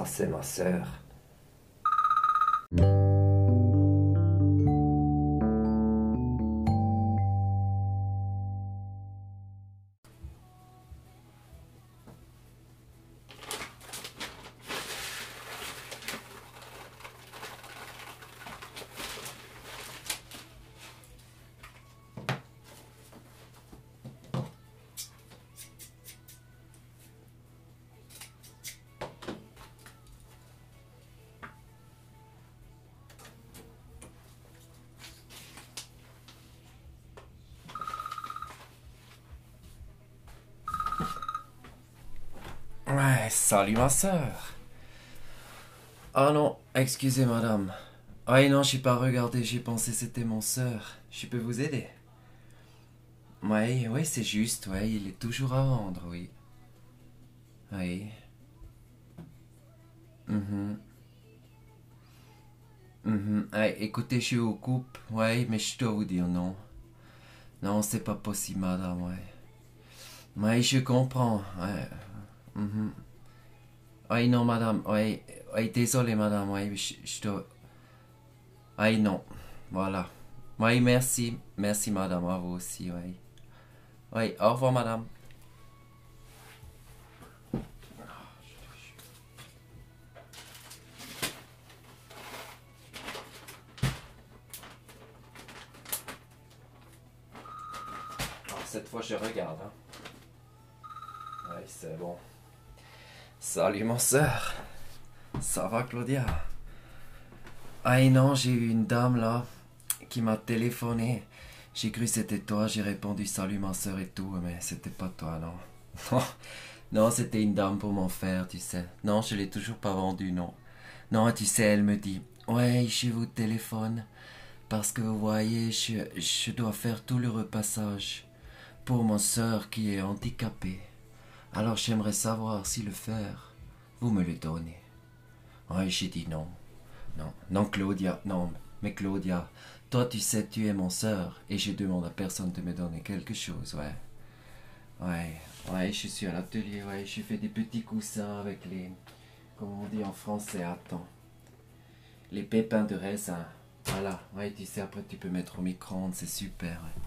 ça c'est ma sœur. Ouais, salut ma sœur. Ah non, excusez madame. Ah non, j'ai pas regardé, j'ai pensé c'était mon sœur. Je peux vous aider? Oui, oui, c'est juste, ouais, il est toujours à vendre, oui. Oui. Mhm. Mhm. Ouais, écoutez, je suis au coupe, ouais, mais je dois vous dire non. Non, c'est pas possible, madame, ouais. Oui, je comprends, ouais. Mhm. Oui, non, madame. Oui, oui désolé, madame. Oui, je, je dois... Oui, non. Voilà. Oui, merci. Merci, madame. À vous aussi, oui. Oui, au revoir, madame. Ah, Cette fois, je regarde. Hein. Oui, c'est bon. Salut, ma sœur. Ça va, Claudia? Ah non, j'ai eu une dame là qui m'a téléphoné. J'ai cru c'était toi, j'ai répondu salut ma sœur et tout, mais c'était pas toi, non. Non, c'était une dame pour mon frère, tu sais. Non, je l'ai toujours pas vendu, non. Non, tu sais, elle me dit, ouais, je vous téléphone parce que vous voyez, je, je dois faire tout le repassage pour ma sœur qui est handicapée. Alors j'aimerais savoir si le faire, vous me le donnez. Oui, j'ai dit non. Non, non, Claudia, non, mais Claudia, toi tu sais, tu es mon sœur, et je demande à personne de me donner quelque chose, ouais. Ouais, ouais, je suis à l'atelier, ouais, je fais des petits coussins avec les, comment on dit en français, attends, les pépins de raisin. Voilà, ouais, tu sais, après tu peux mettre au micro-ondes, c'est super. ouais.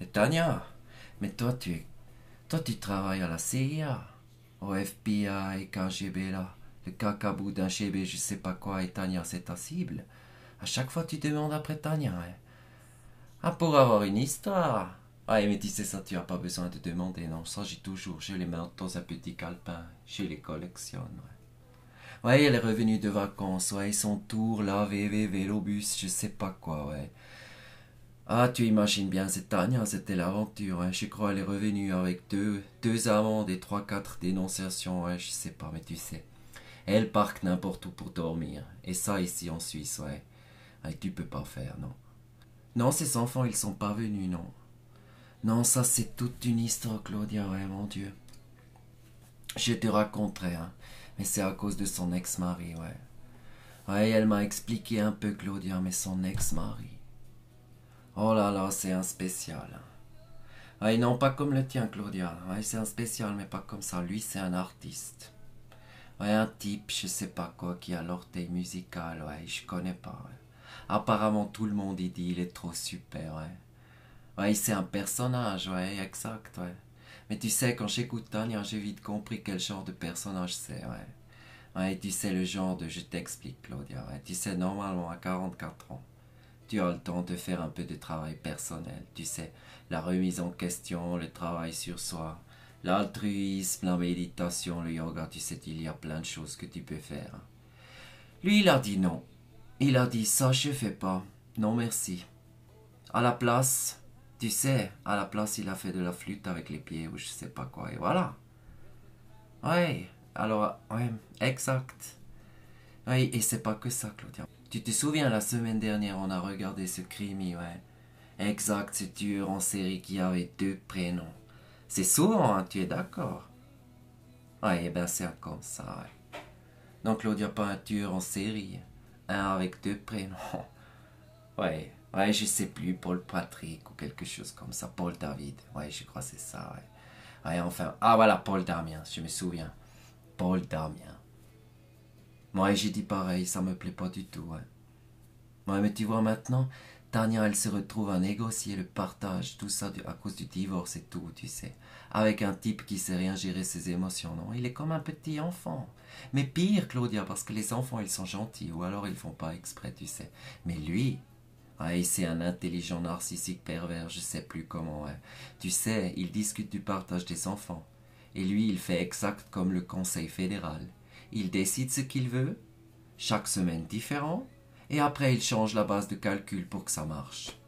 Et Tania, mais toi tu es toi, tu travailles à la CIA, au FBI, KGB, là. Le cacabou d'un GB, je sais pas quoi, et Tania, c'est ta cible. À chaque fois, tu demandes après Tania, hein. Ah, pour avoir une histoire. Ah, mais tu sais ça, tu as pas besoin de demander, non. Ça, j'ai toujours. Je les mets dans un petit calepin. Je les collectionne, ouais. Ouais, elle est revenue de vacances, ouais. Son tour, là, VV, vélobus, je sais pas quoi, ouais. Ah, tu imagines bien, c'est Tania, c'était l'aventure. Hein. Je crois qu'elle est revenue avec deux, deux amendes et trois, quatre dénonciations. Ouais, je sais pas, mais tu sais. Elle parque n'importe où pour dormir. Et ça, ici en Suisse, ouais. Ah, tu peux pas faire, non. Non, ces enfants, ils sont pas venus, non. Non, ça, c'est toute une histoire, Claudia, ouais, mon Dieu. Je te raconterai, hein. Mais c'est à cause de son ex-mari, ouais. Ouais, elle m'a expliqué un peu, Claudia, mais son ex-mari. Oh là là, c'est un spécial. Ah, non, pas comme le tien, Claudia. Ouais, c'est un spécial, mais pas comme ça. Lui, c'est un artiste. Ouais, un type, je sais pas quoi, qui a l'orteil musical, ouais, je connais pas. Apparemment, tout le monde y dit il est trop super, ouais. Ouais, c'est un personnage, ouais, exact, ouais. Mais tu sais, quand j'écoute Tania, j'ai vite compris quel genre de personnage c'est, ouais. Ouais, tu sais, le genre de je t'explique, Claudia, ouais. Tu sais, normalement, à 44 ans, tu as le temps de faire un peu de travail personnel, tu sais, la remise en question, le travail sur soi, l'altruisme, la méditation, le yoga, tu sais, il y a plein de choses que tu peux faire. Lui, il a dit non. Il a dit ça, je fais pas. Non, merci. À la place, tu sais, à la place, il a fait de la flûte avec les pieds ou je sais pas quoi, et voilà. Ouais, alors, ouais, exact. Oui, et c'est pas que ça, Claudia. Tu te souviens, la semaine dernière, on a regardé ce crime, ouais. Exact, ce tueur en série qui avait deux prénoms. C'est souvent, hein, tu es d'accord? Ouais, eh ben c'est comme ça, ouais. Donc, Claudia, pas un tueur en série? Un avec deux prénoms. Ouais, ouais, je sais plus, Paul Patrick ou quelque chose comme ça. Paul David. Ouais, je crois que c'est ça, ouais. Ouais, enfin. Ah, voilà, Paul Damien, je me souviens. Paul Damien. Moi, j'ai dit pareil, ça me plaît pas du tout. Ouais, mais tu vois maintenant, Tania, elle se retrouve à négocier le partage, tout ça à cause du divorce et tout, tu sais. Avec un type qui sait rien gérer ses émotions, non? Il est comme un petit enfant. Mais pire, Claudia, parce que les enfants, ils sont gentils, ou alors ils font pas exprès, tu sais. Mais lui, ah, c'est un intelligent narcissique pervers, je sais plus comment. Ouais. Tu sais, il discute du partage des enfants. Et lui, il fait exact comme le Conseil fédéral. Il décide ce qu'il veut, chaque semaine différent, et après il change la base de calcul pour que ça marche.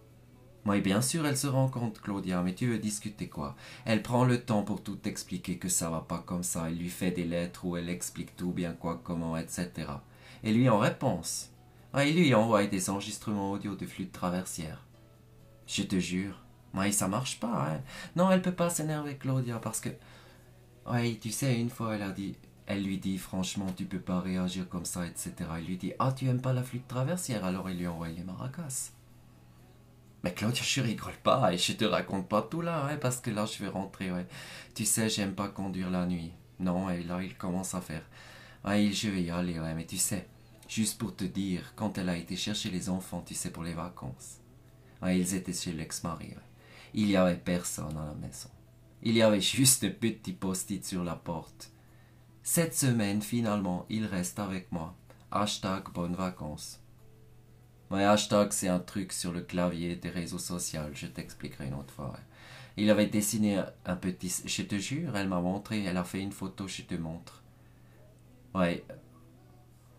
Oui, bien sûr, elle se rend compte, Claudia, mais tu veux discuter quoi? Elle prend le temps pour tout expliquer que ça va pas comme ça. Elle lui fait des lettres où elle explique tout bien quoi, comment, etc. Et lui, en réponse, il lui envoie des enregistrements audio de flûte traversière. Je te jure, oui, ça marche pas. Hein. Non, elle peut pas s'énerver, Claudia, parce que. Oui, tu sais, une fois, elle a dit, elle lui dit franchement, tu peux pas réagir comme ça, etc. Il lui dit, ah, tu aimes pas la flûte traversière, alors il lui envoie les maracas. Mais Claudia, je rigole pas et je te raconte pas tout là, parce que là, je vais rentrer, ouais. Tu sais, j'aime pas conduire la nuit. Non, et là, il commence à faire. Ouais, je vais y aller, ouais, mais tu sais, juste pour te dire, quand elle a été chercher les enfants, tu sais, pour les vacances. Ils étaient chez l'ex-mari, ouais. Il y avait personne à la maison. Il y avait juste un petit post-it sur la porte. Cette semaine, finalement, il reste avec moi. Hashtag bonnes vacances. Ouais, hashtag, c'est un truc sur le clavier des réseaux sociaux. Je t'expliquerai une autre fois. Il avait dessiné un petit. Je te jure, elle m'a montré. Elle a fait une photo, je te montre. Ouais.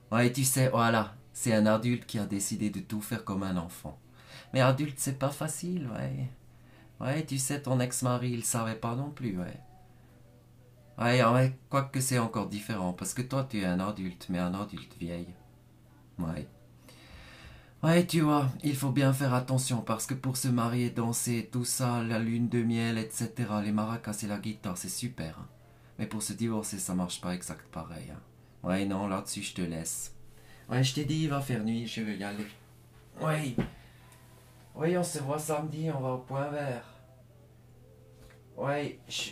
Ouais, tu sais, voilà. C'est un adulte qui a décidé de tout faire comme un enfant. Mais adulte, c'est pas facile, ouais. Ouais, tu sais, ton ex-mari, il savait pas non plus, ouais. Ouais, ouais, quoique c'est encore différent, parce que toi tu es un adulte, mais un adulte vieille. Ouais. Ouais, tu vois, il faut bien faire attention, parce que pour se marier, danser, tout ça, la lune de miel, etc., les maracas et la guitare, c'est super. Hein. Mais pour se divorcer, ça marche pas exact pareil. Hein. Ouais, non, là-dessus, je te laisse. Ouais, je t'ai dit, il va faire nuit, je vais y aller. Ouais. Oui, on se voit samedi, on va au point vert. Ouais, je...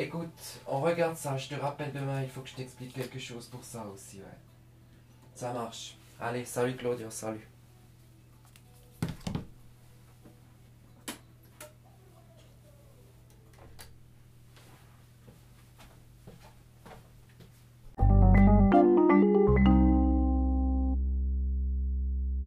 Écoute, on regarde ça, je te rappelle demain, il faut que je t'explique quelque chose pour ça aussi, ouais. Ça marche. Allez, salut Claudia, salut.